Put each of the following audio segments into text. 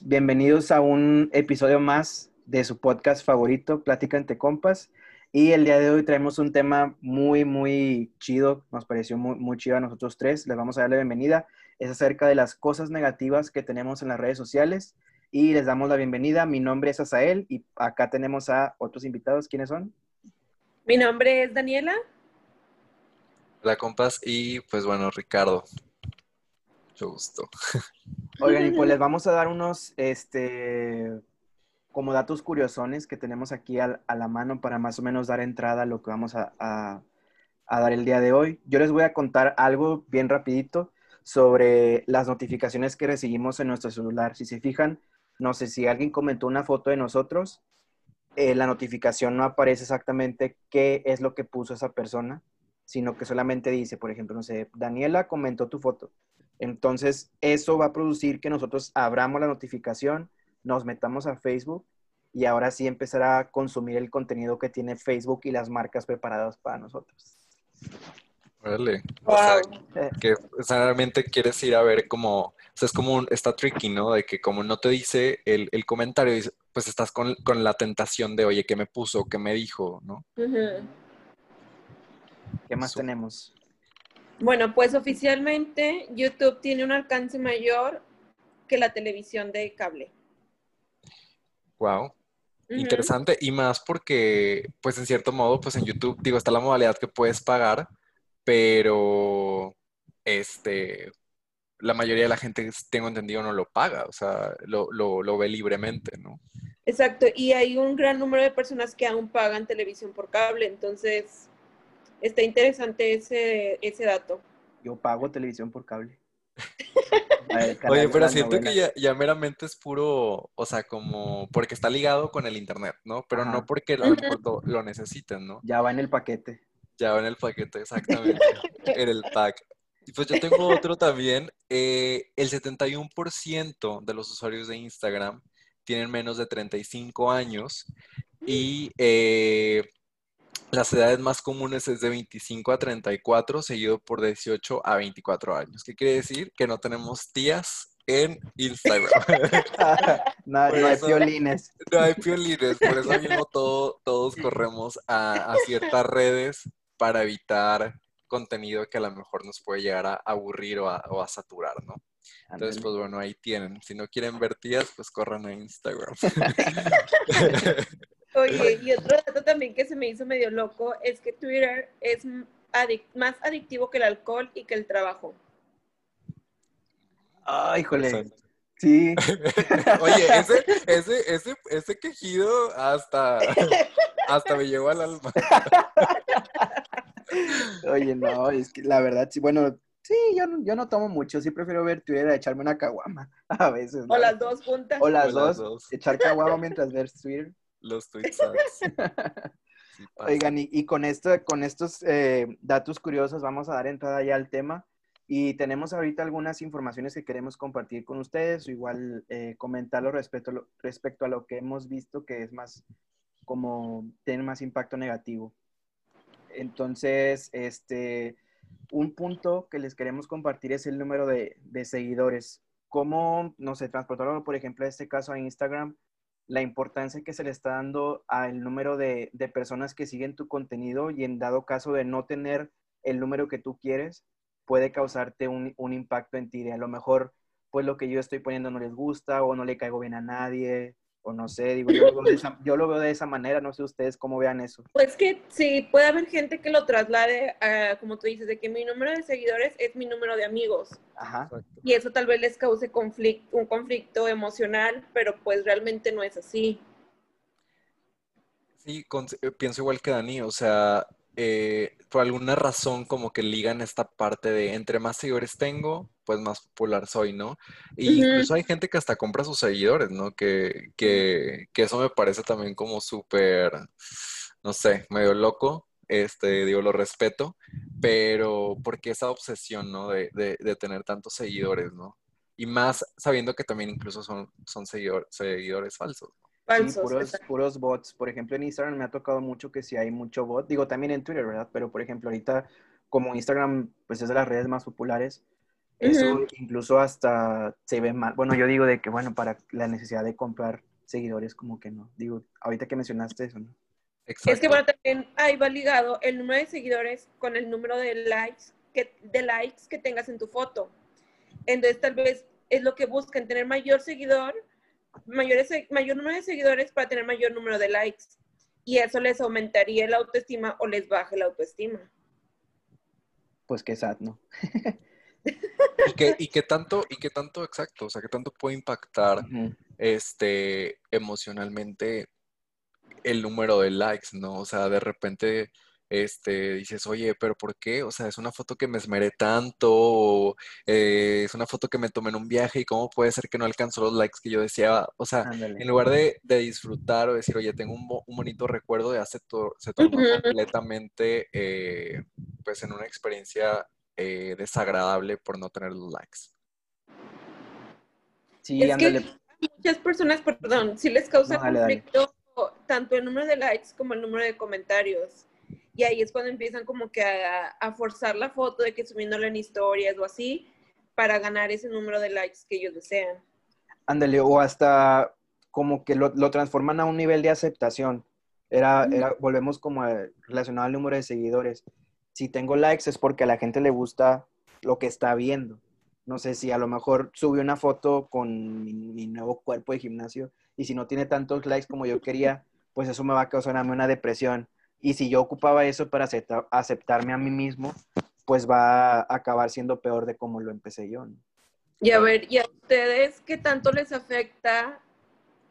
Bienvenidos a un episodio más de su podcast favorito, Plática entre Compas. Y el día de hoy traemos un tema muy, muy chido, nos pareció muy, chido a nosotros tres. Les vamos a dar la bienvenida. Es acerca de las cosas negativas que tenemos en las redes sociales. Y les damos la bienvenida. Mi nombre es Asael y acá tenemos a otros invitados. ¿Quiénes son? Mi nombre es Daniela. Hola, compas. Y pues bueno, Ricardo. Mucho gusto. Oigan, y pues les vamos a dar unos, este, como datos curiosones que tenemos aquí a, a la mano para más o menos dar entrada a lo que vamos a, a, a, dar el día de hoy. Yo les voy a contar algo bien rapidito sobre las notificaciones que recibimos en nuestro celular. Si se fijan, no sé si alguien comentó una foto de nosotros, eh, la notificación no aparece exactamente qué es lo que puso esa persona, sino que solamente dice, por ejemplo, no sé, Daniela comentó tu foto. Entonces, eso va a producir que nosotros abramos la notificación, nos metamos a Facebook y ahora sí empezar a consumir el contenido que tiene Facebook y las marcas preparadas para nosotros. Vale. O sea, que o sea, realmente quieres ir a ver como, sea, es como, un, está tricky, ¿no? De que como no te dice el, el comentario, pues estás con, con, la tentación de, oye, ¿qué me puso? ¿Qué me dijo? ¿No? Uh -huh. ¿Qué más so tenemos? Bueno, pues oficialmente YouTube tiene un alcance mayor que la televisión de cable. Wow. Uh -huh. Interesante. Y más porque, pues en cierto modo, pues en YouTube, digo, está la modalidad que puedes pagar, pero este, la mayoría de la gente, tengo entendido, no lo paga, o sea, lo, lo, lo ve libremente, ¿no? Exacto, y hay un gran número de personas que aún pagan televisión por cable, entonces está interesante ese, ese dato. Yo pago televisión por cable. Oye, pero siento que ya, ya, meramente es puro, o sea, como porque está ligado con el internet, ¿no? Pero Ajá. no porque lo, lo, lo, necesiten, ¿no? Ya va en el paquete. Ya va en el paquete, exactamente. en el pack. Pues yo tengo otro también. Eh, el 71% de los usuarios de Instagram tienen menos de 35 años y eh, las edades más comunes es de 25 a 34, seguido por 18 a 24 años. ¿Qué quiere decir? Que no tenemos tías en Instagram. no, no, hay piolines. No hay piolines, por eso mismo todo, todos corremos a, a, ciertas redes para evitar contenido que a lo mejor nos puede llegar a aburrir o a, o a saturar, ¿no? Entonces, pues bueno, ahí tienen. Si no quieren ver tías, pues corran a Instagram. Oye, y otro dato también que se me hizo medio loco es que Twitter es adic más adictivo que el alcohol y que el trabajo. Ay, híjole. Sí. Oye, ese, ese, ese, ese quejido hasta, hasta me llegó al alma. Oye, no, es que la verdad, sí, bueno, sí, yo no, yo no tomo mucho, sí prefiero ver Twitter a echarme una caguama a veces. ¿no? O las dos juntas. O las, o dos, las dos, echar caguama mientras ver Twitter. Los tweets. sí, Oigan, y, y, con, esto, con estos eh, datos curiosos vamos a dar entrada ya al tema. Y tenemos ahorita algunas informaciones que queremos compartir con ustedes, o igual eh, comentarlo respecto, respecto a lo que hemos visto que es más, como, tiene más impacto negativo. Entonces, este, un punto que les queremos compartir es el número de, seguidores. Cómo, no sé, transportarlo, por ejemplo, en este caso a Instagram, la importancia que se le está dando al número de, de, personas que siguen tu contenido y en dado caso de no tener el número que tú quieres, puede causarte un, un, impacto en ti. De a lo mejor, pues lo que yo estoy poniendo no les gusta o no le caigo bien a nadie o no sé, digo, yo lo, veo de esa, yo lo veo de esa manera, no sé ustedes cómo vean eso. Pues que sí, puede haber gente que lo traslade, a, como tú dices, de que mi número de seguidores es mi número de amigos. Ajá. Y eso tal vez les cause conflicto, un conflicto emocional, pero pues realmente no es así. Sí, con, pienso igual que Dani, o sea, eh, por alguna razón como que ligan esta parte de entre más seguidores tengo, pues más popular soy, ¿no? Y uh -huh. incluso hay gente que hasta compra sus seguidores, ¿no? Que, que, que eso me parece también como súper, no sé, medio loco. Este, digo, lo respeto, pero porque esa obsesión, ¿no? De, de, de tener tantos seguidores, ¿no? Y más sabiendo que también incluso son, son seguidor, seguidores falsos. falsos. puros, exacto. puros bots. Por ejemplo, en Instagram me ha tocado mucho que si hay mucho bot. Digo, también en Twitter, ¿verdad? Pero, por ejemplo, ahorita, como Instagram, pues es de las redes más populares, eso Ujú. incluso hasta se ve mal. Bueno, yo digo de que, bueno, para la necesidad de comprar seguidores, como que no. Digo, ahorita que mencionaste eso, ¿no? Es que Exacto. bueno, también ahí va ligado el número de seguidores con el número de likes que, de likes que tengas en tu foto. Entonces tal vez es lo que buscan, tener mayor seguidor, mayores, mayor número de seguidores para tener mayor número de likes. Y eso les aumentaría la autoestima o les baja la autoestima. Pues que sad, ¿no? ¿Y qué, y qué tanto, y qué tanto, exacto, o sea, qué tanto puede impactar este, emocionalmente el número de likes, ¿no? O sea, de repente, este, dices, oye, pero ¿por qué? O sea, es una foto que me esmeré tanto, o eh, es una foto que me tomé en un viaje, y cómo puede ser que no alcanzó los likes que yo deseaba. O sea, Ándale. en lugar de, de disfrutar o decir, oye, tengo un, un bonito recuerdo, ya se, to- se tornó completamente, eh, pues, en una experiencia eh, desagradable por no tener los likes. Sí, es ándale. que muchas personas, perdón, sí les causa No, dale, dale. conflicto tanto el número de likes como el número de comentarios. Y ahí es cuando empiezan como que a, a forzar la foto de que subiéndola en historias o así para ganar ese número de likes que ellos desean. Ándale, o hasta como que lo, lo transforman a un nivel de aceptación. Era, era, volvemos como a- relacionado al número de seguidores. Si tengo likes es porque a la gente le gusta lo que está viendo. No sé si a lo mejor subí una foto con mi, nuevo cuerpo de gimnasio y si no tiene tantos likes como yo quería, pues eso me va a causar a mí una depresión. Y si yo ocupaba eso para acepta- aceptarme a mí mismo, pues va a acabar siendo peor de como lo empecé yo. Y a ver, ¿y a ustedes qué tanto les afecta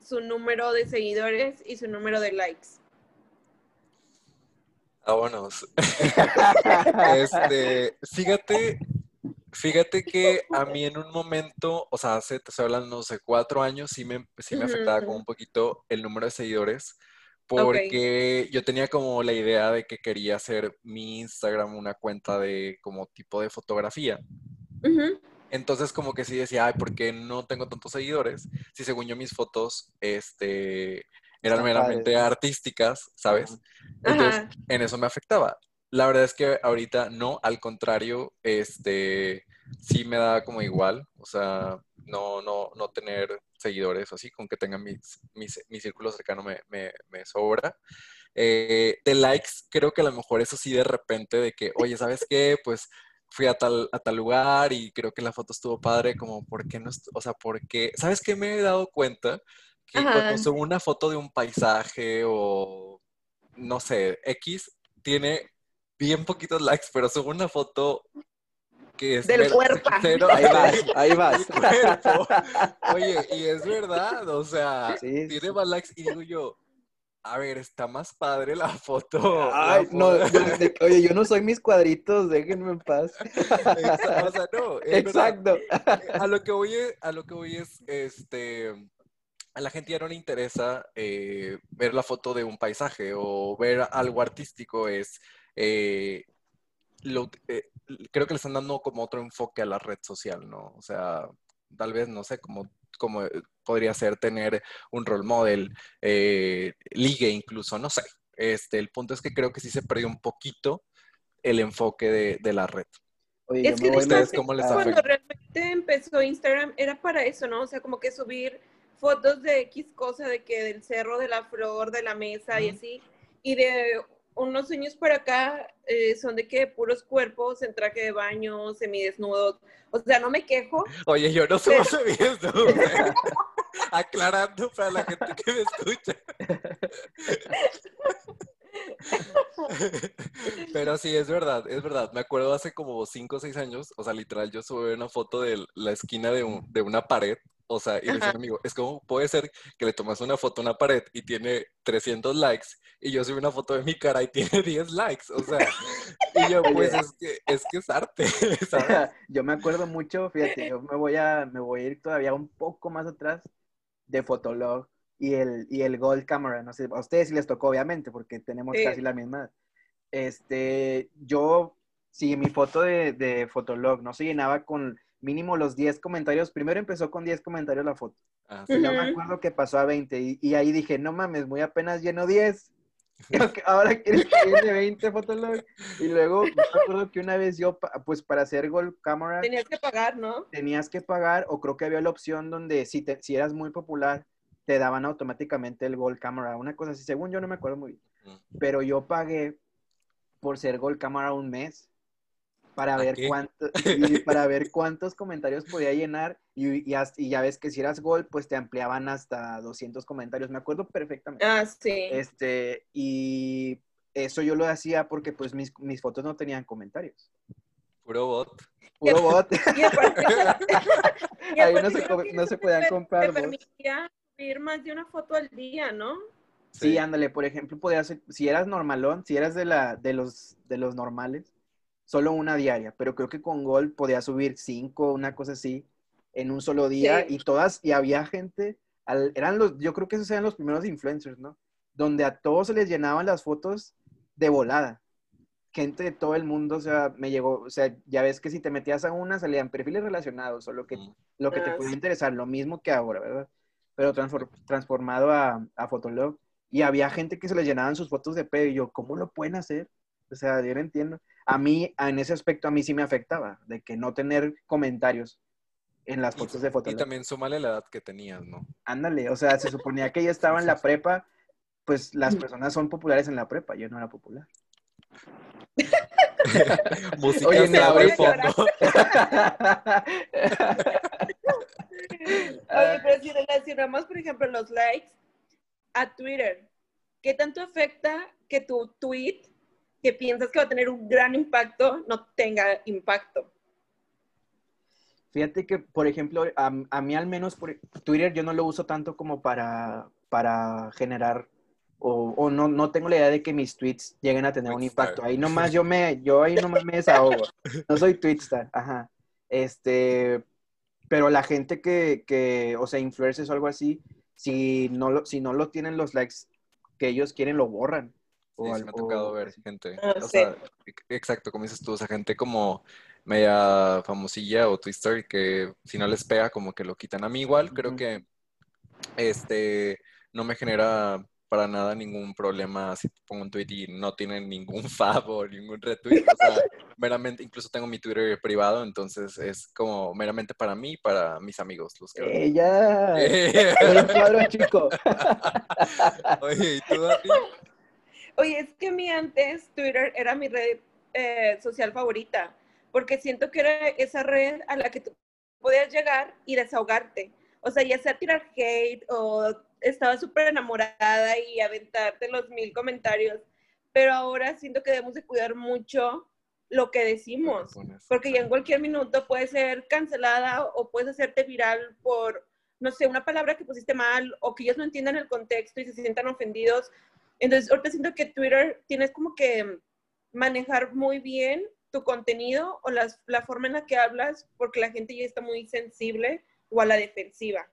su número de seguidores y su número de likes? Vámonos. Este, fíjate, fíjate que a mí en un momento, o sea, hace, te estoy hablando, no sé, cuatro años, sí me, sí me afectaba como un poquito el número de seguidores, porque yo tenía como la idea de que quería hacer mi Instagram una cuenta de como tipo de fotografía. Entonces como que sí decía, ay, ¿por qué no tengo tantos seguidores? Si según yo mis fotos, este, eran meramente artísticas, ¿sabes? Entonces, Ajá. en eso me afectaba. La verdad es que ahorita no, al contrario, este, sí me da como igual, o sea, no, no, no tener seguidores o así, con que tengan mis, mis- mi círculo cercano me, me- me sobra. Eh, de likes, creo que a lo mejor eso sí de repente de que, oye, ¿sabes qué? Pues fui a tal, a tal lugar y creo que la foto estuvo padre, como, ¿por qué no? O sea, ¿por qué? ¿Sabes qué me he dado cuenta? Que Ajá. cuando subo una foto de un paisaje o, no sé, X, tiene bien poquitos likes, pero subo una foto que es Del cuerpo. cero- Ahí vas, ahí vas. del cuerpo. Oye, y es verdad, o sea, Sí, tiene sí. más likes y digo yo, a ver, está más padre la foto. Ay, no, foto- yo- de- oye, yo no soy mis cuadritos, déjenme en paz. Exa- o sea, no, es verdad. Exacto. A lo que voy es, a lo que voy es, este, a la gente ya no le interesa eh, ver la foto de un paisaje o ver algo artístico, es, eh, lo- eh, creo que le están dando como otro enfoque a la red social, ¿no? O sea, tal vez, no sé, como, como podría ser tener un role model, eh, ligue incluso, no sé. Este, el punto es que creo que sí se perdió un poquito el enfoque de, de la red. Oye, Es que ¿Ustedes cómo les cuando realmente empezó Instagram era para eso, ¿no? O sea, como que subir fotos de X cosa, de que del cerro, de la flor, de la mesa y así. Y de unos años para acá eh, son de que puros cuerpos en traje de baño, semidesnudos. O sea, no me quejo. Oye, yo no Pero- subo esto, o sea, aclarando para la gente que me escucha. Pero sí, es verdad, es verdad. Me acuerdo hace como 5 o 6 años, o sea, literal, yo subí una foto de la esquina de, un- de una pared, o sea, y le decía amigo, es como puede ser que le tomas una foto a una pared y tiene 300 likes, y yo subí una foto de mi cara y tiene 10 likes, o sea, y yo, pues es que es, que es arte, ¿sabes? yo me acuerdo mucho, fíjate, yo me voy a, me voy a ir todavía un poco más atrás de Fotolog y el, y el Gold Camera. No sé, a ustedes sí les tocó, obviamente, porque tenemos Sí. casi la misma. Este, yo, si mi foto de, de Fotolog no se llenaba con mínimo los 10 comentarios. Primero empezó con 10 comentarios la foto. Ah, Y yo me acuerdo que pasó a 20 y, y ahí dije, no mames, muy apenas lleno 10. Ahora quieres que llene 20 Fotolog. Y luego me acuerdo que una vez yo, pues para hacer Gold Camera, Tenías que pagar, ¿no? tenías que pagar o creo que había la opción donde si, te, si eras muy popular, te daban automáticamente el Gold Camera. Una cosa así, según yo no me acuerdo muy bien. Pero yo pagué por ser Gold Camera un mes para ¿A ver qué? cuánto, y para ver cuántos comentarios podía llenar y, y, hasta- y ya ves que si eras Gold, pues te ampliaban hasta 200 comentarios. Me acuerdo perfectamente. Ah, sí. Este, y eso yo lo hacía porque pues mis, mis fotos no tenían comentarios. Puro bot. Puro bot. Y aparte, y Ahí no se no se podían comprar Te bots. permitía subir más de una foto al día, ¿no? Sí, ándale, por ejemplo, podías, si eras normalón, si eras de, la, de, los, de los normales, solo una diaria, pero creo que con Gold podías subir cinco, una cosa así, en un solo día, Sí. y todas, y había gente, al- eran los, yo creo que esos eran los primeros influencers, ¿no? Donde a todos se les llenaban las fotos de volada. Gente de todo el mundo, o sea, me llegó, o sea, ya ves que si te metías a una, salían perfiles relacionados, o lo que Mm. lo que te Ah, puede sí. interesar, lo mismo que ahora, ¿verdad? Pero transfor- transformado a, a Fotolog. Y había gente que se les llenaban sus fotos de pedo y yo, ¿cómo lo pueden hacer? O sea, yo no entiendo. A mí, en ese aspecto, a mí sí me afectaba, de que no tener comentarios en las Y- fotos de Y Fotolog. también súmale la edad que tenías, ¿no? Ándale, o sea, se suponía que yo estaba en la prepa, pues las personas son populares en la prepa, yo no era popular. Música Oye, se abre fondo. Oye, pero si relacionamos, por ejemplo, los likes a Twitter, ¿qué tanto afecta que tu tweet, que piensas que va a tener un gran impacto, no tenga impacto? Fíjate que, por ejemplo, a, a mí al menos por Twitter yo no lo uso tanto como para, para generar o, o no, no tengo la idea de que mis tweets lleguen a tener un impacto. Ahí nomás yo me, yo ahí nomás me desahogo. No soy Twitstar, ajá. Este, pero la gente que, que, o sea, influencers o algo así, si no lo, si no lo tienen los likes que ellos quieren, lo borran. Sí, sí me ha tocado ver gente. Ah, o sí. sea, ex- exacto, como dices tú, o sea, gente como media famosilla o Twister que si no les pega, como que lo quitan. A mí igual, creo que este no me genera para nada ningún problema si pongo un tweet y no tiene ningún fab o ningún retweet. O sea, meramente, incluso tengo mi Twitter privado, entonces es como meramente para mí y para mis amigos los que. Ella, un cuadro chico. Oye, ¿y tú, Dani? Oye, es que a mí antes Twitter era mi red eh, social favorita, porque siento que era esa red a la que tú podías llegar y desahogarte. O sea, ya sea tirar hate o estaba súper enamorada y aventarte los mil comentarios, pero ahora siento que debemos de cuidar mucho lo que decimos, porque ya en cualquier minuto puede ser cancelada o puedes hacerte viral por, no sé, una palabra que pusiste mal o que ellos no entiendan el contexto y se sientan ofendidos. Entonces, ahorita siento que Twitter tienes como que manejar muy bien tu contenido o las, la forma en la que hablas, porque la gente ya está muy sensible o a la defensiva.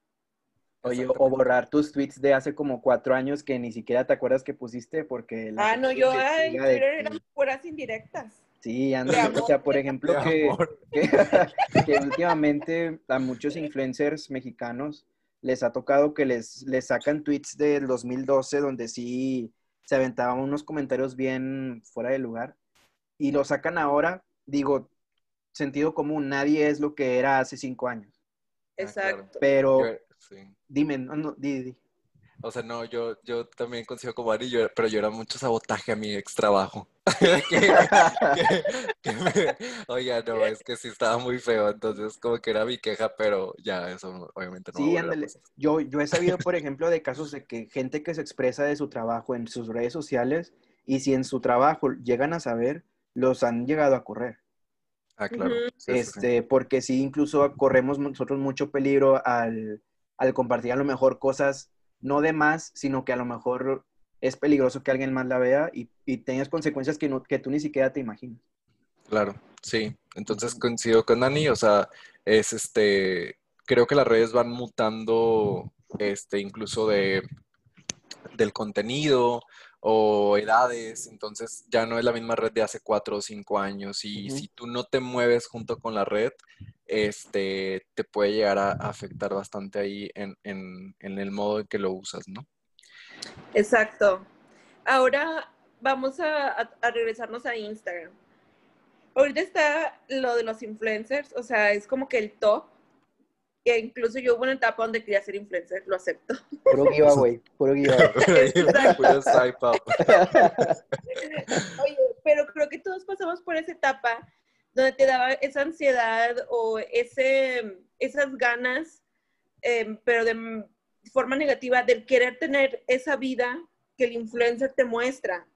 Oye, o borrar tus tweets de hace como cuatro años que ni siquiera te acuerdas que pusiste porque... la Ah, no, yo de Twitter que- eran puras indirectas. Sí, anda, De o sea, por de ejemplo, De que, que, que últimamente a muchos influencers mexicanos les ha tocado que les, les sacan tweets del 2012 donde sí se aventaban unos comentarios bien fuera de lugar y lo sacan ahora, digo, sentido común, nadie es lo que era hace cinco años, Ah. Exacto. pero sí. dime, no, no, di, di. O sea, no, yo, yo también consigo como Ari, yo- pero yo era mucho sabotaje a mi ex trabajo. Que- que- que me- Oiga, no, es que sí estaba muy feo, entonces como que era mi queja, pero ya, eso obviamente no va a Sí, ándale. Yo, yo he sabido, por ejemplo, de casos de que gente que se expresa de su trabajo en sus redes sociales y si en su trabajo llegan a saber, los han llegado a correr. Ah, claro. Sí, sí. este, porque sí, incluso corremos nosotros mucho peligro al, al compartir a lo mejor cosas no de más, sino que a lo mejor es peligroso que alguien más la vea y, y tengas consecuencias que, no, que tú ni siquiera te imaginas. Claro, sí. Entonces coincido con Dani, o sea, es este, creo que las redes van mutando, este, incluso de, del contenido o edades, entonces ya no es la misma red de hace cuatro o cinco años y si tú no te mueves junto con la red, este, te puede llegar a afectar bastante ahí en, el modo en que lo usas, ¿no? Exacto. Ahora vamos a, regresarnos a Instagram. Ahorita está lo de los influencers, o sea, es como que el top. Que incluso yo hubo una etapa donde quería ser influencer, lo acepto. Puro giveaway, puro giveaway. Oye, pero creo que todos pasamos por esa etapa donde te daba esa ansiedad o ese, esas ganas, em, pero de forma negativa, del querer tener esa vida que el influencer te muestra.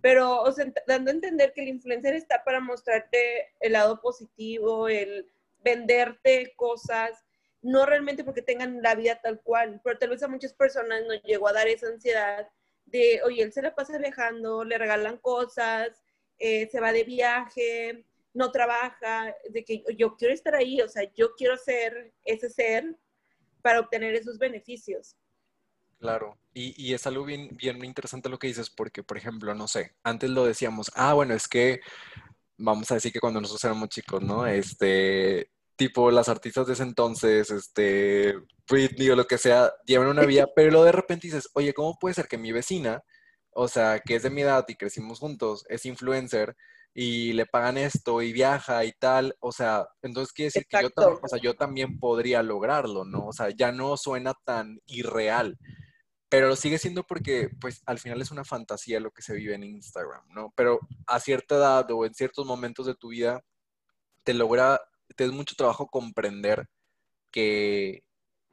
Pero, o sea, dando a entender que el influencer está para mostrarte el lado positivo, el venderte cosas, no realmente porque tengan la vida tal cual, pero tal vez a muchas personas nos llegó a dar esa ansiedad de, oye, él se la pasa viajando, le regalan cosas, eh, se va de viaje, no trabaja, de que yo quiero estar ahí, o sea, yo quiero ser ese ser para obtener esos beneficios. Claro, y, y, es algo bien, bien interesante lo que dices, porque, por ejemplo, no sé, antes lo decíamos, ah, bueno, es que, vamos a decir que cuando nosotros éramos chicos, ¿no? Este, tipo, las artistas de ese entonces, este, Britney o lo que sea, llevan una vida, pero luego de repente dices, oye, ¿cómo puede ser que mi vecina, o sea, que es de mi edad y crecimos juntos, es influencer, y le pagan esto y viaja y tal, o sea, entonces quiere decir que yo también, o sea, yo también podría lograrlo, ¿no? O sea, ya no suena tan irreal, pero lo sigue siendo porque, pues, al final es una fantasía lo que se vive en Instagram, ¿no? Pero a cierta edad o en ciertos momentos de tu vida, te logra, te es mucho trabajo comprender que,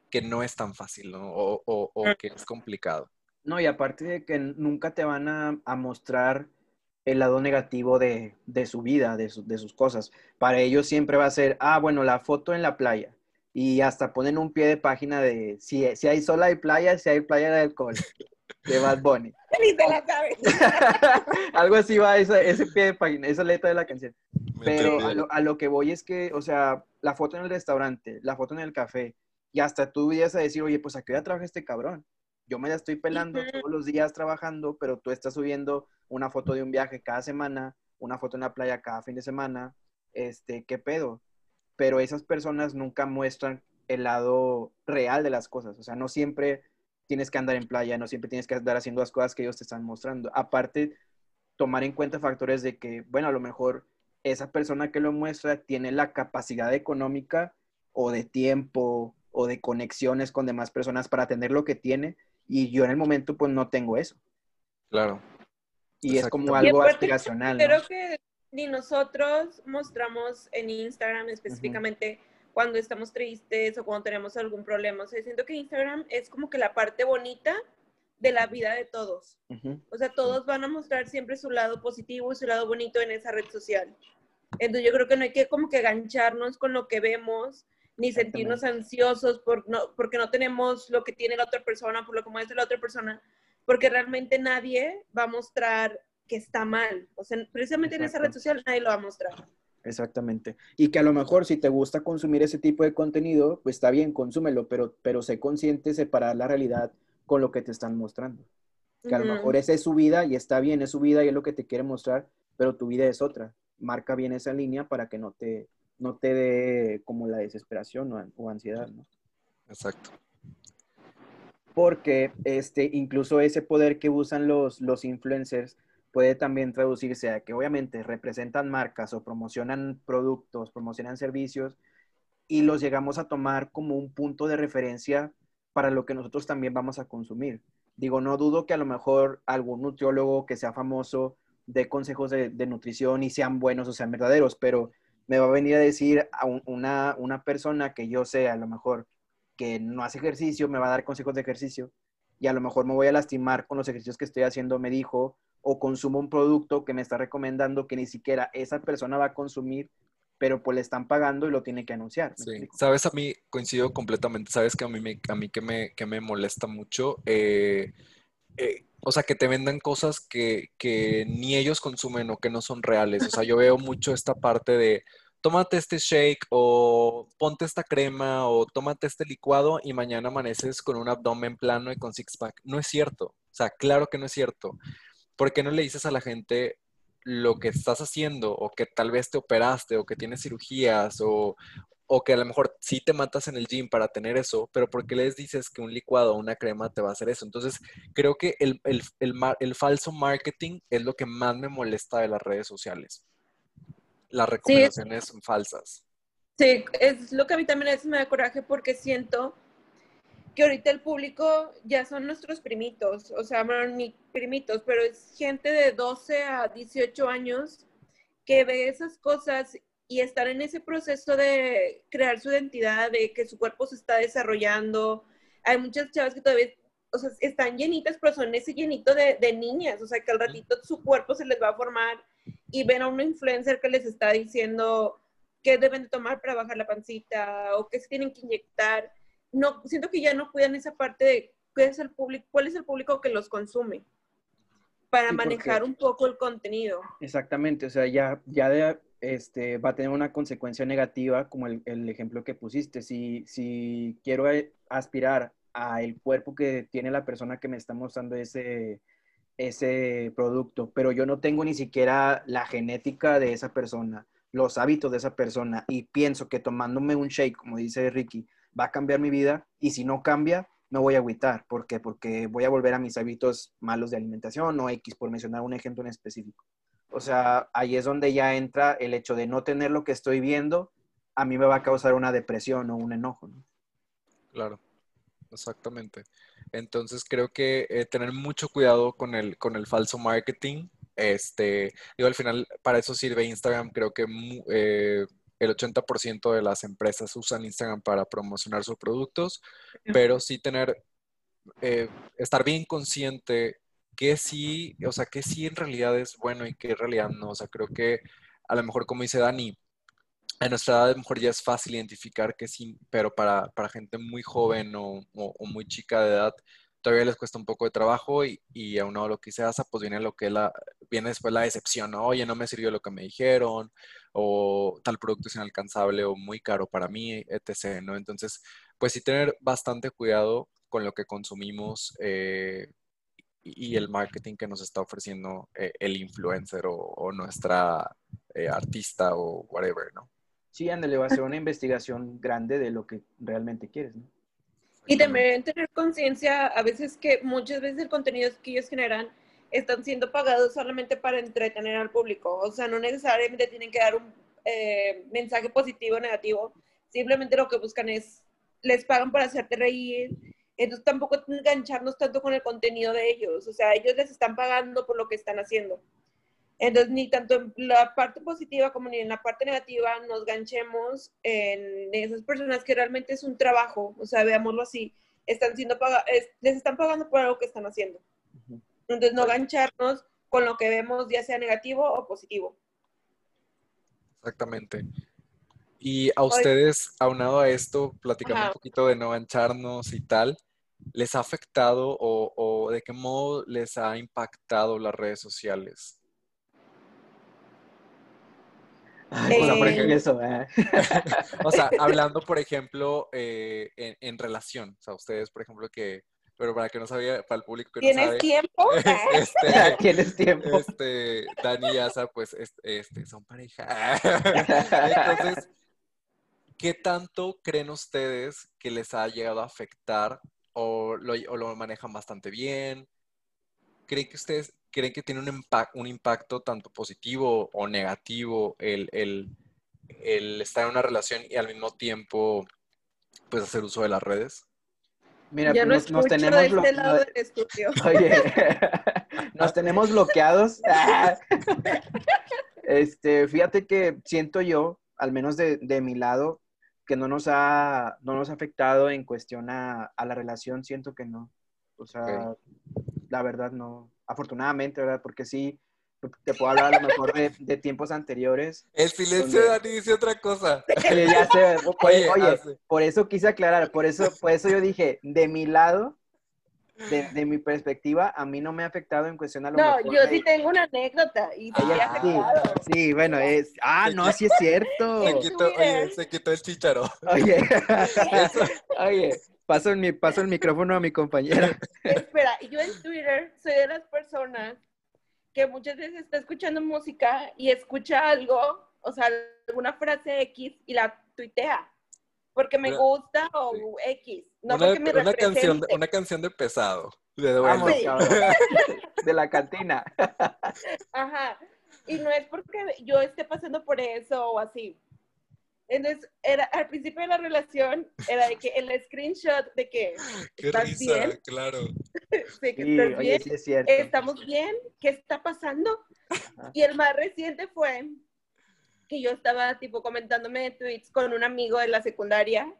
que no es tan fácil, ¿no? O, o, que es complicado. No, y aparte de que nunca te van a, a mostrar el lado negativo de, su vida, de, de, sus cosas. Para ellos siempre va a ser, ah, bueno, la foto en la playa. Y hasta ponen un pie de página de si, si hay sola hay playa, si hay playa de alcohol. De Bad Bunny. Algo así va ese, pie de página, esa letra de la canción. Pero a lo, a lo, que voy es que, o sea, la foto en el restaurante, la foto en el café, y hasta tú vienes a decir, oye, pues a qué hora trabaja este cabrón. Yo me la estoy pelando todos los días trabajando, pero tú estás subiendo una foto de un viaje cada semana, una foto en la playa cada fin de semana, este, ¿qué pedo? Pero esas personas nunca muestran el lado real de las cosas, o sea, no siempre tienes que andar en playa, no siempre tienes que andar haciendo las cosas que ellos te están mostrando. Aparte, tomar en cuenta factores de que, bueno, a lo mejor esa persona que lo muestra tiene la capacidad económica o de tiempo o de conexiones con demás personas para tener lo que tiene y yo en el momento pues no tengo eso. Claro. Y es como algo aspiracional. Creo que ni nosotros mostramos en Instagram específicamente cuando estamos tristes o cuando tenemos algún problema. O sea, siento que Instagram es como que la parte bonita de la vida de todos. O sea, todos van a mostrar siempre su lado positivo y su lado bonito en esa red social. Entonces yo creo que no hay que como que gancharnos con lo que vemos, ni sentirnos ansiosos por no, porque no tenemos lo que tiene la otra persona, por lo que muestra la otra persona, porque realmente nadie va a mostrar que está mal. O sea, precisamente en esa red social nadie lo va a mostrar. Exactamente. Y que a lo mejor si te gusta consumir ese tipo de contenido, pues está bien, consúmelo, pero, pero sé consciente separar la realidad con lo que te están mostrando. Que a lo mejor esa es su vida y está bien, es su vida y es lo que te quiere mostrar, pero tu vida es otra. Marca bien esa línea para que no te, no te dé como la desesperación o, o ansiedad, ¿no? Exacto porque este, incluso ese poder que usan los, los influencers puede también traducirse a que obviamente representan marcas o promocionan productos, promocionan servicios y los llegamos a tomar como un punto de referencia para lo que nosotros también vamos a consumir. Digo, no dudo que a lo mejor algún nutriólogo que sea famoso dé consejos de, nutrición y sean buenos o sean verdaderos, pero me va a venir a decir a una, una persona que yo sé a lo mejor que no hace ejercicio me va a dar consejos de ejercicio y a lo mejor me voy a lastimar con los ejercicios que estoy haciendo, me dijo, o consumo un producto que me está recomendando que ni siquiera esa persona va a consumir, pero pues le están pagando y lo tiene que anunciar. Sí, sabes, a mí coincido completamente, sabes que a mí, me, a mí que, me, que me molesta mucho, eh, eh, o sea, que te vendan cosas que, que ni ellos consumen o que no son reales. O sea, yo veo mucho esta parte de tómate este shake o ponte esta crema o tómate este licuado y mañana amaneces con un abdomen plano y con six pack. No es cierto. O sea, claro que no es cierto. ¿Por qué no le dices a la gente lo que estás haciendo o que tal vez te operaste o que tienes cirugías o, o que a lo mejor sí te matas en el gym para tener eso, pero ¿por qué les dices que un licuado o una crema te va a hacer eso? Entonces, creo que el, el, el, falso marketing es lo que más me molesta de las redes sociales. Las recomendaciones son falsas. Sí, es lo que a mí también me da coraje porque siento que ahorita el público ya son nuestros primitos, o sea, bueno, ni primitos, pero es gente de 12 a 18 años que ve esas cosas y estar en ese proceso de crear su identidad, de que su cuerpo se está desarrollando. Hay muchas chavas que todavía, o sea, están llenitas, pero son ese llenito de, de niñas, o sea, que al ratito su cuerpo se les va a formar y ven a un influencer que les está diciendo qué deben de tomar para bajar la pancita o qué se tienen que inyectar. No, siento que ya no cuidan esa parte de qué es el público, cuál es el público que los consume para manejar un poco el contenido. Exactamente, o sea, ya, ya de, este, va a tener una consecuencia negativa, como el, ejemplo que pusiste. Si, si quiero eh, aspirar a el cuerpo que tiene la persona que me está mostrando ese, ese producto, pero yo no tengo ni siquiera la genética de esa persona, los hábitos de esa persona, y pienso que tomándome un shake, como dice Ricky, va a cambiar mi vida, y si no cambia, no voy a agüitar. ¿Por qué? Porque voy a volver a mis hábitos malos de alimentación o X, por mencionar un ejemplo en específico. O sea, ahí es donde ya entra el hecho de no tener lo que estoy viendo, a mí me va a causar una depresión o un enojo, ¿no? Claro, exactamente. Entonces creo que eh, tener mucho cuidado con el, con el falso marketing. Este, digo, al final, para eso sirve Instagram. Creo que eh, el 80% de las empresas usan Instagram para promocionar sus productos, pero sí tener, eh, estar bien consciente que sí, o sea, que sí en realidad es bueno y que en realidad no. O sea, creo que a lo mejor, como dice Dani, a nuestra edad a lo mejor ya es fácil identificar que sí, pero para, gente muy joven o, muy chica de edad, todavía les cuesta un poco de trabajo y, y uno lo que se hace, pues viene lo que la, viene después la decepción, oye, no me sirvió lo que me dijeron, o tal producto es inalcanzable o muy caro para mí, etc., ¿no? Entonces, pues sí tener bastante cuidado con lo que consumimos, eh, y el marketing que nos está ofreciendo eh, el influencer o, nuestra eh, artista o whatever, ¿no? Sí, ándale, va a ser una investigación grande de lo que realmente quieres, ¿no? Y también tener conciencia, a veces que muchas veces el contenido que ellos generan están siendo pagados solamente para entretener al público. O sea, no necesariamente tienen que dar un eh, mensaje positivo o negativo. Simplemente lo que buscan es, les pagan para hacerte reír, entonces tampoco engancharnos tanto con el contenido de ellos, o sea, ellos les están pagando por lo que están haciendo. Entonces, ni tanto en la parte positiva como ni en la parte negativa nos ganchemos en esas personas que realmente es un trabajo, o sea, veámoslo así, están siendo les están pagando por algo que están haciendo. Entonces, no gancharnos con lo que vemos, ya sea negativo o positivo. Exactamente. Y a ustedes, aunado a esto, platicando un poquito de no gancharnos y tal, les ha afectado o, de qué modo les ha impactado las redes sociales? o, sea, hablando, por ejemplo, eh, en, relación, o sea, ustedes, por ejemplo, que, pero para que no sabía, para el público que no sabe. tiempo? Este, ¿Tienes tiempo? Este, Dani y Asa, pues, este, son pareja. Entonces, ¿qué tanto creen ustedes que les ha llegado a afectar o lo, manejan bastante bien? ¿Creen que ustedes creen que tiene un, un impacto tanto positivo o negativo el, estar en una relación y al mismo tiempo pues hacer uso de las redes? Mira, pues, nos, tenemos este nos tenemos bloqueados. este, fíjate que siento yo, al menos de, de mi lado, que no nos ha, no nos ha afectado en cuestión a, la relación, siento que no. O sea, la verdad no. Afortunadamente, ¿verdad? Porque sí, te puedo hablar a lo mejor de, tiempos anteriores. El silencio de Dani dice otra cosa. ya sé, oye, por eso quise aclarar, por eso, por eso yo dije, de mi lado, de, mi perspectiva, a mí no me ha afectado en cuestión a lo No, yo sí tengo una anécdota y sí, bueno, es... Ah, no, sí es cierto. Se quitó, oye, se quitó el chicharo. Oye, oye, paso el, paso el micrófono a mi compañera. Espera, yo en Twitter soy de las personas que muchas veces está escuchando música y escucha algo, o sea, alguna frase X y la tuitea porque me gusta o X, no una, porque me una canción, una canción de pesado, de Vamos, de la cantina. Ajá, y no es porque yo esté pasando por eso o así. Entonces, era, al principio de la relación, era de que el screenshot de que Qué estás risa, bien, claro. sí, que Sí, estás oye, bien, sí es cierto. estamos bien, ¿qué está pasando? Ajá. Y el más reciente fue que yo estaba tipo comentándome tweets con un amigo de la secundaria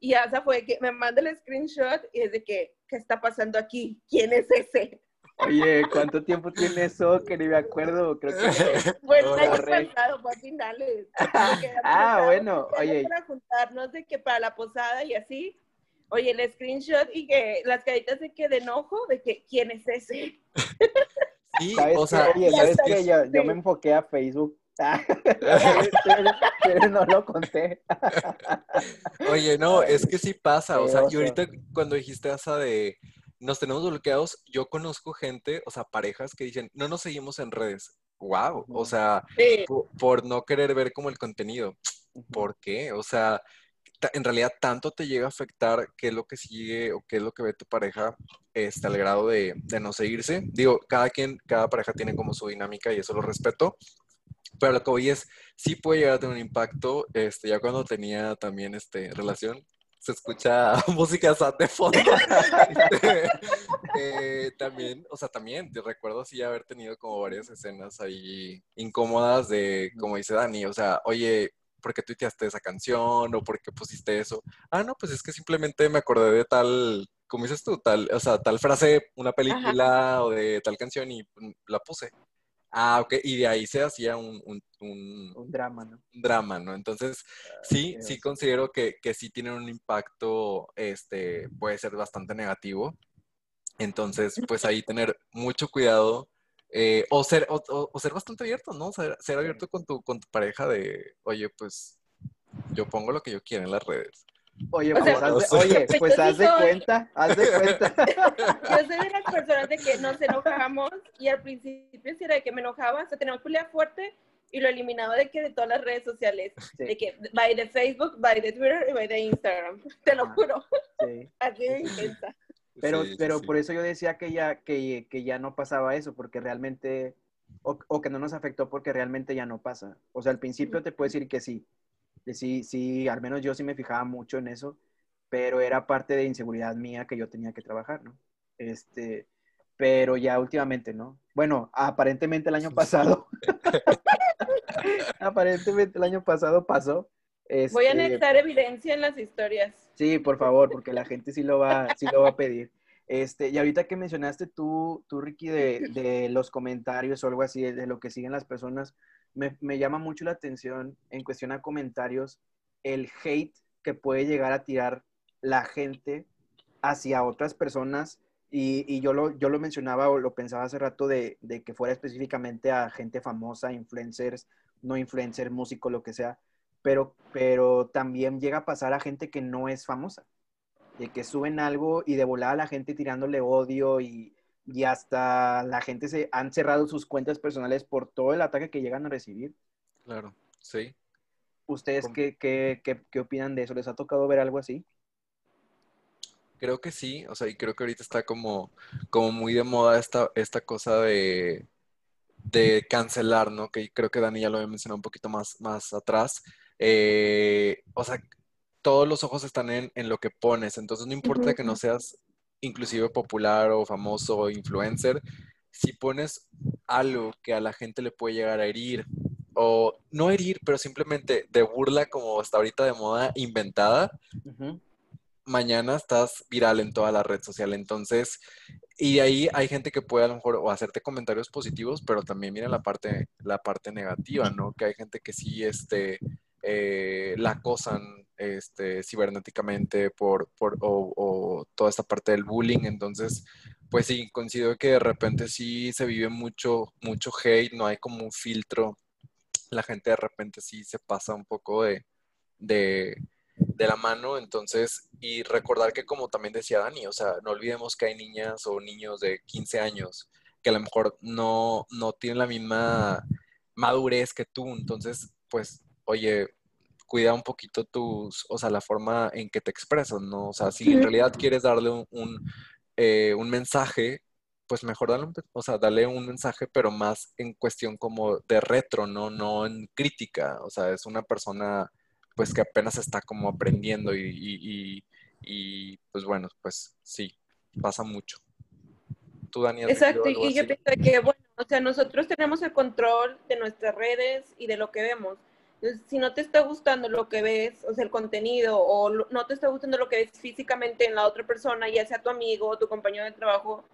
y Asa fue que me manda el screenshot y es de que, ¿qué está pasando aquí? ¿Quién es ese? Oye, ¿cuánto tiempo tiene eso? Que ni me acuerdo. Creo que Fue el año pasado, fue a finales. Ah, bueno, oye. Para juntarnos de que para la posada y así. Oye, el screenshot y que las caritas de que de enojo, de que, ¿quién es ese? Sí, ¿Sabes o qué? sea, Oye, ¿sabes es que- qué? Yo, me enfoqué a Facebook. pero, pero no lo conté. Oye, no, es que sí pasa, o Qué sea, y ahorita cuando dijiste esa de nos tenemos bloqueados, yo conozco gente, o sea, parejas que dicen, no nos seguimos en redes. Wow, o sea, Sí. por, no querer ver como el contenido. ¿Por qué? O sea, en realidad tanto te llega a afectar qué es lo que sigue o qué es lo que ve tu pareja este, al grado de, de no seguirse. Digo, cada quien, cada pareja tiene como su dinámica y eso lo respeto. Pero lo que voy es, sí puede llegar a tener un impacto. Este, ya cuando tenía también este, relación, se escucha música sad de fondo. Eh, también, o sea, también te recuerdo así haber tenido como varias escenas ahí incómodas de, como dice Dani, o sea, oye, ¿por qué tuiteaste esa canción? ¿O por qué pusiste eso? Ah, no, pues es que simplemente me acordé de tal, como dices tú, tal, o sea, tal frase, una película o de tal canción y mm, la puse. Ah, ok, y de ahí se hacía un, un- un- Un drama, ¿no? un drama, ¿no? Entonces, sí, qué sí oso. considero que, que sí tienen un impacto, este, puede ser bastante negativo. Entonces, pues ahí tener mucho cuidado eh, o, ser, o, o- o ser bastante abierto, ¿no? Ser, ser abierto con tu, con tu pareja de, oye, pues yo pongo lo que yo quiera en las redes. Oye, pues, sea, haz de, oye, pues pues haz de soy- cuenta, haz de cuenta. Yo soy de las personas de que nos enojamos y al principio sí era de que me enojaba, o sea, teníamos pelea fuerte y lo eliminaba de que de todas las redes sociales, Sí, de que by de Facebook, by de Twitter y by de Instagram. Te lo juro, sí. así de intensa. Pero, Sí, pero sí. por eso yo decía que ya, que, que ya no pasaba eso, porque realmente, o, o que no nos afectó porque realmente ya no pasa. O sea, al principio te puedo decir que sí, sí, sí, al menos yo sí me fijaba mucho en eso, pero era parte de inseguridad mía que yo tenía que trabajar, ¿no? Este, pero ya últimamente, ¿no? Bueno, aparentemente el año pasado, aparentemente el año pasado pasó. Voy a Este, anexar evidencia en las historias. Sí, por favor, porque la gente sí lo va, sí lo va a pedir. Este, y ahorita que mencionaste tú, tú Ricky, de, de los comentarios o algo así, de, de lo que siguen las personas, me, llama mucho la atención en cuestión a comentarios, el hate que puede llegar a tirar la gente hacia otras personas. Y, yo, lo, yo lo mencionaba o lo pensaba hace rato de, que fuera específicamente a gente famosa, influencers, no influencer, músico, lo que sea pero, pero también llega a pasar a gente que no es famosa, de que suben algo y de volada la gente tirándole odio y, y hasta la gente se han cerrado sus cuentas personales por todo el ataque que llegan a recibir. Claro, sí. ¿Ustedes qué, qué, qué, qué opinan de eso? ¿Les ha tocado ver algo así? Creo que sí, o sea, y creo que ahorita está como, como muy de moda esta, esta cosa de, de cancelar, ¿no? Que creo que Dani ya lo había mencionado un poquito más, más atrás. Eh, o sea, todos los ojos están en, en lo que pones, entonces no importa que no seas inclusive popular o famoso o influencer, si pones algo que a la gente le puede llegar a herir, o no herir, pero simplemente de burla como está ahorita de moda inventada, mañana estás viral en toda la red social. Entonces, y de ahí hay gente que puede a lo mejor o hacerte comentarios positivos, pero también mira la parte, la parte negativa, ¿no? Que hay gente que sí, este, eh, la acosan este, cibernéticamente por, por o, o toda esta parte del bullying. Entonces, pues sí, coincido que de repente sí se vive mucho, mucho hate, no hay como un filtro. La gente de repente sí se pasa un poco de, de, de la mano, entonces, y recordar que como también decía Dani, o sea, no olvidemos que hay niñas o niños de 15 años que a lo mejor no, no tienen la misma madurez que tú. Entonces, pues, oye, cuida un poquito tus, o sea, la forma en que te expresas, ¿no? O sea, si en realidad quieres darle un, un, eh, un mensaje, pues mejor dale un, o sea, dale un mensaje, pero más en cuestión como de retro, ¿no? No en crítica. O sea, es una persona, pues, que apenas está como aprendiendo y, y, y, pues bueno, pues sí, pasa mucho. Tú, Daniel. Exacto, y yo pienso que, bueno, o sea, nosotros tenemos el control de nuestras redes y de lo que vemos si no te está gustando lo que ves, o sea, el contenido, o no te está gustando lo que ves físicamente en la otra persona, ya sea tu amigo o tu compañero de trabajo,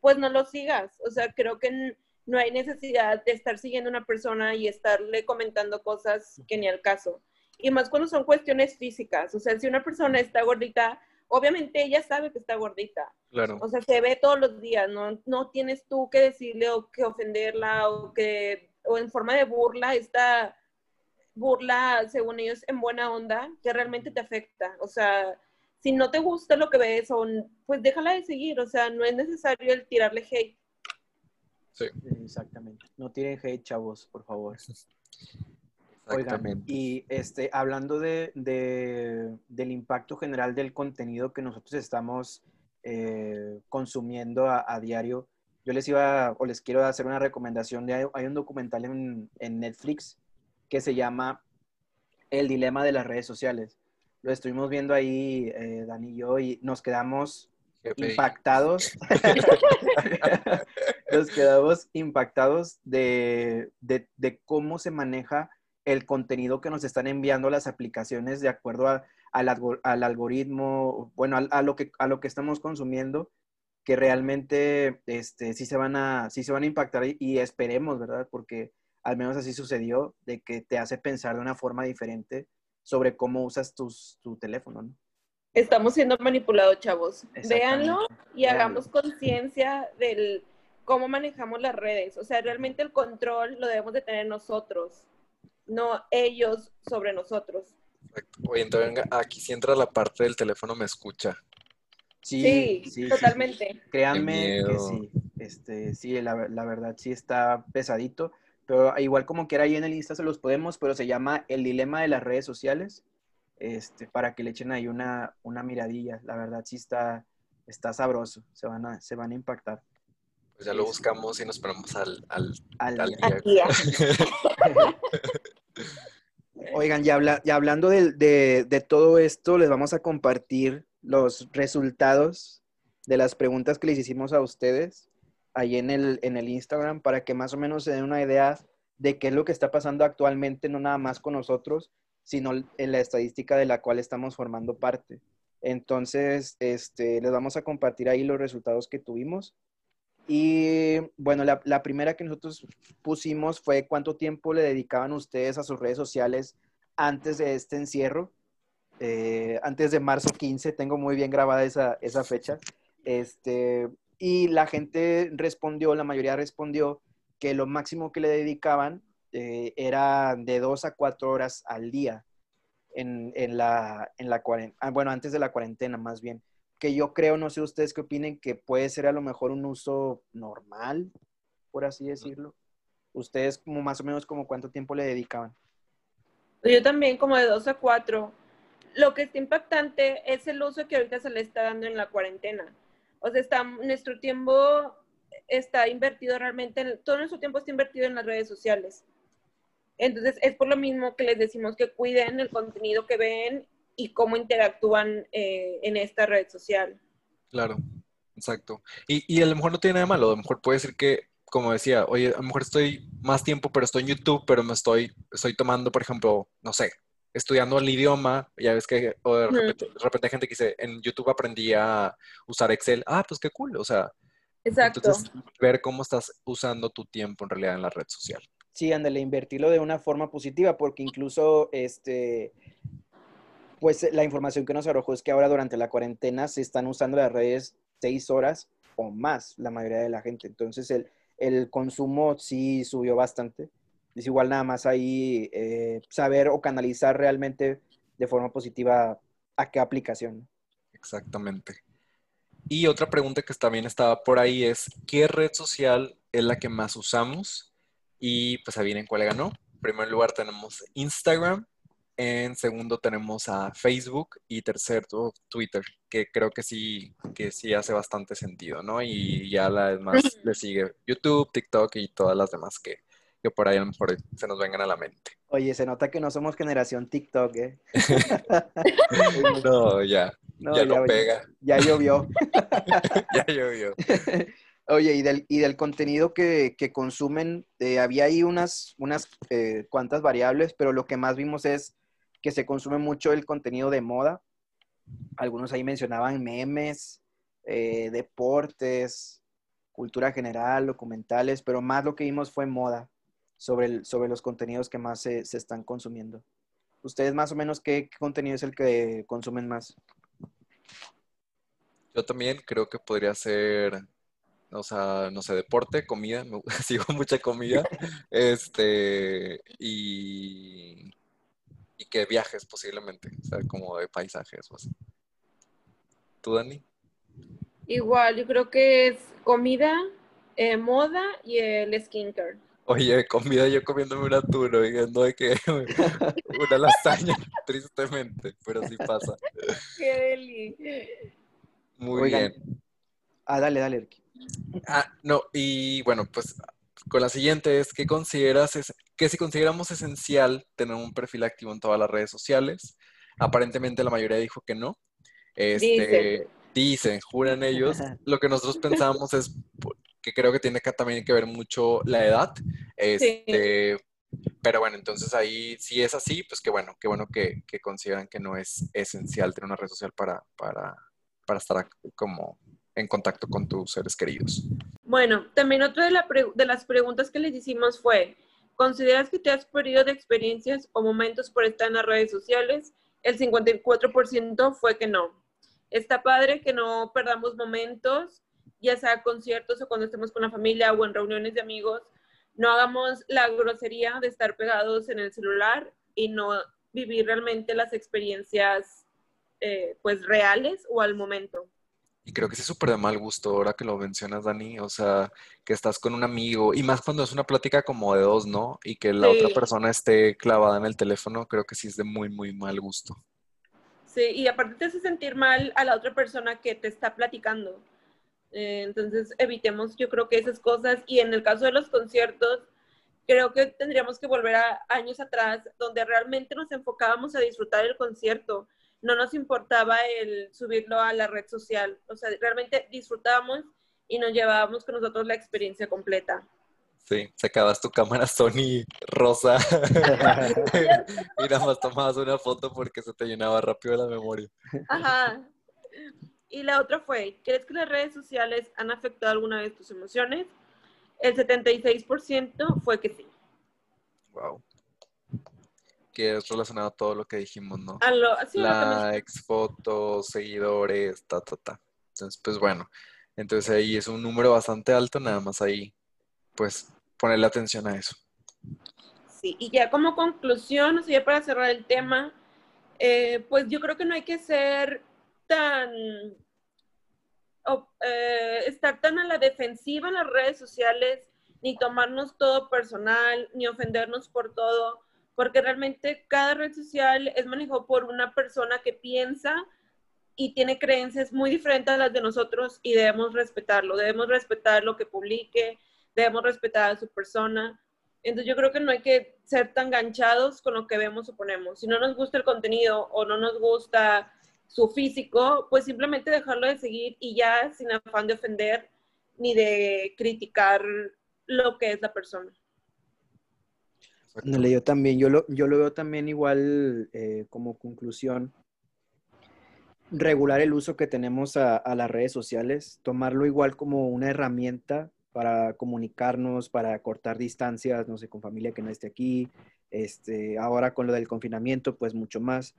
pues no lo sigas. O sea, creo que no hay necesidad de estar siguiendo a una persona y estarle comentando cosas que ni al caso. Y más cuando son cuestiones físicas. O sea, si una persona está gordita, obviamente ella sabe que está gordita. Claro. O sea, se ve todos los días, no, no tienes tú que decirle o que ofenderla o que, o en forma de burla, está burla, según ellos, en buena onda, que realmente te afecta. O sea, si no te gusta lo que ves, pues déjala de seguir. O sea, no es necesario el tirarle hate. Sí. Exactamente. No tiren hate, chavos, por favor. Oigan, y este, hablando de, del impacto general del contenido que nosotros estamos eh, consumiendo a, diario, yo les iba o les quiero hacer una recomendación. De, hay un documental en, en Netflix que se llama El dilema de las redes sociales. Lo estuvimos viendo ahí, eh, Dani y yo, y nos quedamos impactados. nos quedamos impactados de, cómo se maneja el contenido que nos están enviando las aplicaciones de acuerdo al, algoritmo, bueno, a, lo que, a lo que estamos consumiendo, que realmente este, sí, se van a, sí se van a impactar y esperemos, ¿verdad? Porque al menos así sucedió, de que te hace pensar de una forma diferente sobre cómo usas tu teléfono, ¿no? Estamos siendo manipulados, chavos. Véanlo y hagamos conciencia del cómo manejamos las redes. O sea, realmente el control lo debemos de tener nosotros, no ellos sobre nosotros. Oye, entonces venga, aquí si entra la parte del teléfono me escucha. Sí, sí, totalmente. Créanme que sí. Este, sí, la, la verdad sí está pesadito. Pero igual como quiera ahí en el Insta se los podemos, pero se llama El Dilema de las Redes Sociales, este, para que le echen ahí una, una miradilla. La verdad sí está, está sabroso, se van, a, se van a impactar. Pues ya lo buscamos y nos ponemos al, al, al, día. Oigan, ya, habla, ya hablando de, de, de todo esto, les vamos a compartir los resultados de las preguntas que les hicimos a ustedes ahí en el, en el Instagram para que más o menos se den una idea de qué es lo que está pasando actualmente, no nada más con nosotros, sino en la estadística de la cual estamos formando parte. Entonces, este, les vamos a compartir ahí los resultados que tuvimos. Y bueno, la, la, primera que nosotros pusimos fue cuánto tiempo le dedicaban ustedes a sus redes sociales antes de este encierro, eh, antes de marzo 15, tengo muy bien grabada esa, esa fecha. Este, y la gente respondió, la mayoría respondió que lo máximo que le dedicaban eh, era de dos a cuatro horas al día en, la, ah, bueno, antes de la cuarentena más bien, que yo creo, no sé ustedes qué opinen, que puede ser a lo mejor un uso normal, por así decirlo. Ustedes como más o menos como cuánto tiempo le dedicaban. Yo también como de dos a cuatro. Lo que está impactante es el uso que ahorita se le está dando en la cuarentena o sea, nuestro tiempo está invertido realmente, todo nuestro tiempo está invertido en las redes sociales. Entonces, es por lo mismo que les decimos que cuiden el contenido que ven y cómo interactúan eh, en esta red social. Claro, exacto. Y, y a lo mejor no tiene nada malo, a lo mejor puede decir que, como decía, oye, a lo mejor estoy más tiempo, pero estoy en YouTube, pero me estoy, estoy tomando, por ejemplo, no sé, estudiando el idioma, ya ves que de, repente, hay gente que dice, en YouTube aprendí a usar Excel, ah, pues qué cool, o sea, Exacto. entonces ver cómo estás usando tu tiempo en realidad en la red social. Sí, ándale, invertirlo de una forma positiva, porque incluso, este, pues la información que nos arrojó es que ahora durante la cuarentena se están usando las redes seis horas o más, la mayoría de la gente. Entonces el, el consumo sí subió bastante es igual nada más ahí eh, saber o canalizar realmente de forma positiva a qué aplicación. Exactamente. Y otra pregunta que también estaba por ahí es, ¿qué red social es la que más usamos? Y pues adivinen cuál ganó. En primer lugar tenemos Instagram, en segundo tenemos a Facebook y tercero Twitter, que creo que sí, que sí hace bastante sentido, ¿no? Y ya la demás le sigue YouTube, TikTok y todas las demás que, que por ahí a lo mejor se nos vengan a la mente. Oye, se nota que no somos generación TikTok, ¿eh? no, ya. ya, no pega. Ya llovió. ya llovió. Oye, y del, y del contenido que, consumen, eh, había ahí unas, unas eh, cuantas variables, pero lo que más vimos es que se consume mucho el contenido de moda. Algunos ahí mencionaban memes, eh, deportes, cultura general, documentales, pero más lo que vimos fue moda sobre, sobre los contenidos que más se, están consumiendo. ¿Ustedes más o menos qué, contenido es el que consumen más? Yo también creo que podría ser o sea, no sé, deporte, comida, sigo mucha comida, este, y y que viajes posiblemente, o sea, como de paisajes o así. ¿Tú, Dani? Igual, yo creo que es comida, eh, moda y el skincare. Oye, comida yo comiéndome un atún, no de que una lasaña, tristemente, pero sí pasa. Qué deli. Muy bien. Ah, dale, dale. Ah, no, y bueno, pues con la siguiente es, ¿qué consideras es, que si consideramos esencial tener un perfil activo en todas las redes sociales? Aparentemente la mayoría dijo que no. Este, dicen. juran ellos. Lo que nosotros pensamos es que creo que tiene que también que ver mucho la edad. Este, Pero bueno, entonces ahí si es así, pues qué bueno, qué bueno que, que consideran que no es esencial tener una red social para, para, para estar como en contacto con tus seres queridos. Bueno, también otra de, de las preguntas que les hicimos fue, ¿consideras que te has perdido de experiencias o momentos por estar en las redes sociales? El 54% fue que no. Está padre que no perdamos momentos, ya sea conciertos o cuando estemos con la familia o en reuniones de amigos. No hagamos la grosería de estar pegados en el celular y no vivir realmente las experiencias eh, pues reales o al momento. Y creo que sí es súper de mal gusto ahora que lo mencionas, Dani. O sea, que estás con un amigo y más cuando es una plática como de dos, ¿no? Y que la otra persona esté clavada en el teléfono, creo que sí es de muy, muy mal gusto. Sí, y aparte te hace sentir mal a la otra persona que te está platicando. Eh, entonces, evitemos, yo creo que esas cosas. Y en el caso de los conciertos, creo que tendríamos que volver a años atrás, donde realmente nos enfocábamos a disfrutar el concierto no nos importaba el subirlo a la red social. O sea, realmente disfrutábamos y nos llevábamos con nosotros la experiencia completa. Sí, sacabas tu cámara Sony rosa y nada más tomabas una foto porque se te llenaba rápido la memoria. Ajá. Y la otra fue, ¿crees que las redes sociales han afectado alguna vez tus emociones? El 76% fue que sí. Wow que es relacionado a todo lo que dijimos, ¿no? A lo, Likes, fotos, seguidores, ta, ta, ta. Entonces, pues bueno, entonces ahí es un número bastante alto, nada más ahí, pues ponerle atención a eso. Sí, y ya como conclusión, o sea, ya para cerrar el tema, eh, pues yo creo que no hay que ser tan, eh, estar tan a la defensiva en las redes sociales, ni tomarnos todo personal, ni ofendernos por todo porque realmente cada red social es manejado por una persona que piensa y tiene creencias muy diferentes a las de nosotros y debemos respetarlo, debemos respetar lo que publique, debemos respetar a su persona. Entonces yo creo que no hay que ser tan ganchados con lo que vemos o ponemos. Si no nos gusta el contenido o no nos gusta su físico, pues simplemente dejarlo de seguir y ya sin afán de ofender ni de criticar lo que es la persona. Yo también, yo lo, yo lo veo también igual eh, como conclusión. Regular el uso que tenemos a, las redes sociales, tomarlo igual como una herramienta para comunicarnos, para cortar distancias, no sé, con familia que no esté aquí, este, ahora con lo del confinamiento, pues mucho más.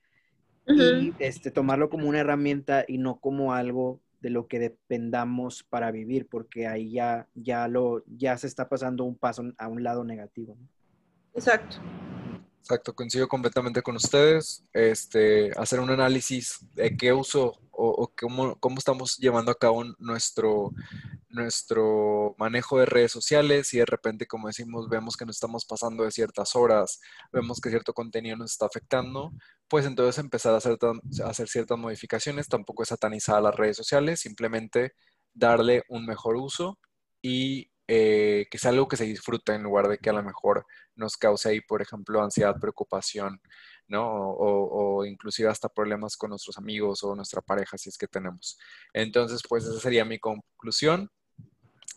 Y este, tomarlo como una herramienta y no como algo de lo que dependamos para vivir, porque ahí ya, ya, lo, ya se está pasando un paso a un lado negativo. Exacto. Exacto, coincido completamente con ustedes. Este, hacer un análisis de qué uso o, cómo, cómo, estamos llevando a cabo nuestro, nuestro manejo de redes sociales y de repente, como decimos, vemos que nos estamos pasando de ciertas horas, vemos que cierto contenido nos está afectando, pues entonces empezar a hacer, a hacer ciertas modificaciones. Tampoco es satanizar las redes sociales, simplemente darle un mejor uso y eh, que sea algo que se disfruta en lugar de que a lo mejor nos cause ahí, por ejemplo, ansiedad, preocupación, ¿no? O, inclusive hasta problemas con nuestros amigos o nuestra pareja, si es que tenemos. Entonces, pues esa sería mi conclusión.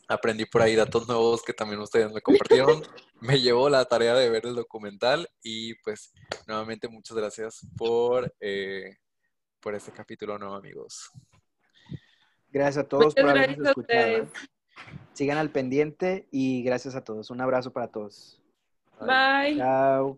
Aprendí por ahí datos nuevos que también ustedes me compartieron. me llevó la tarea de ver el documental y pues nuevamente muchas gracias por, eh, por este capítulo nuevo, amigos. Gracias a todos por habernos escuchado. Sigan al pendiente y gracias a todos. Un abrazo para todos. Bye. Chao.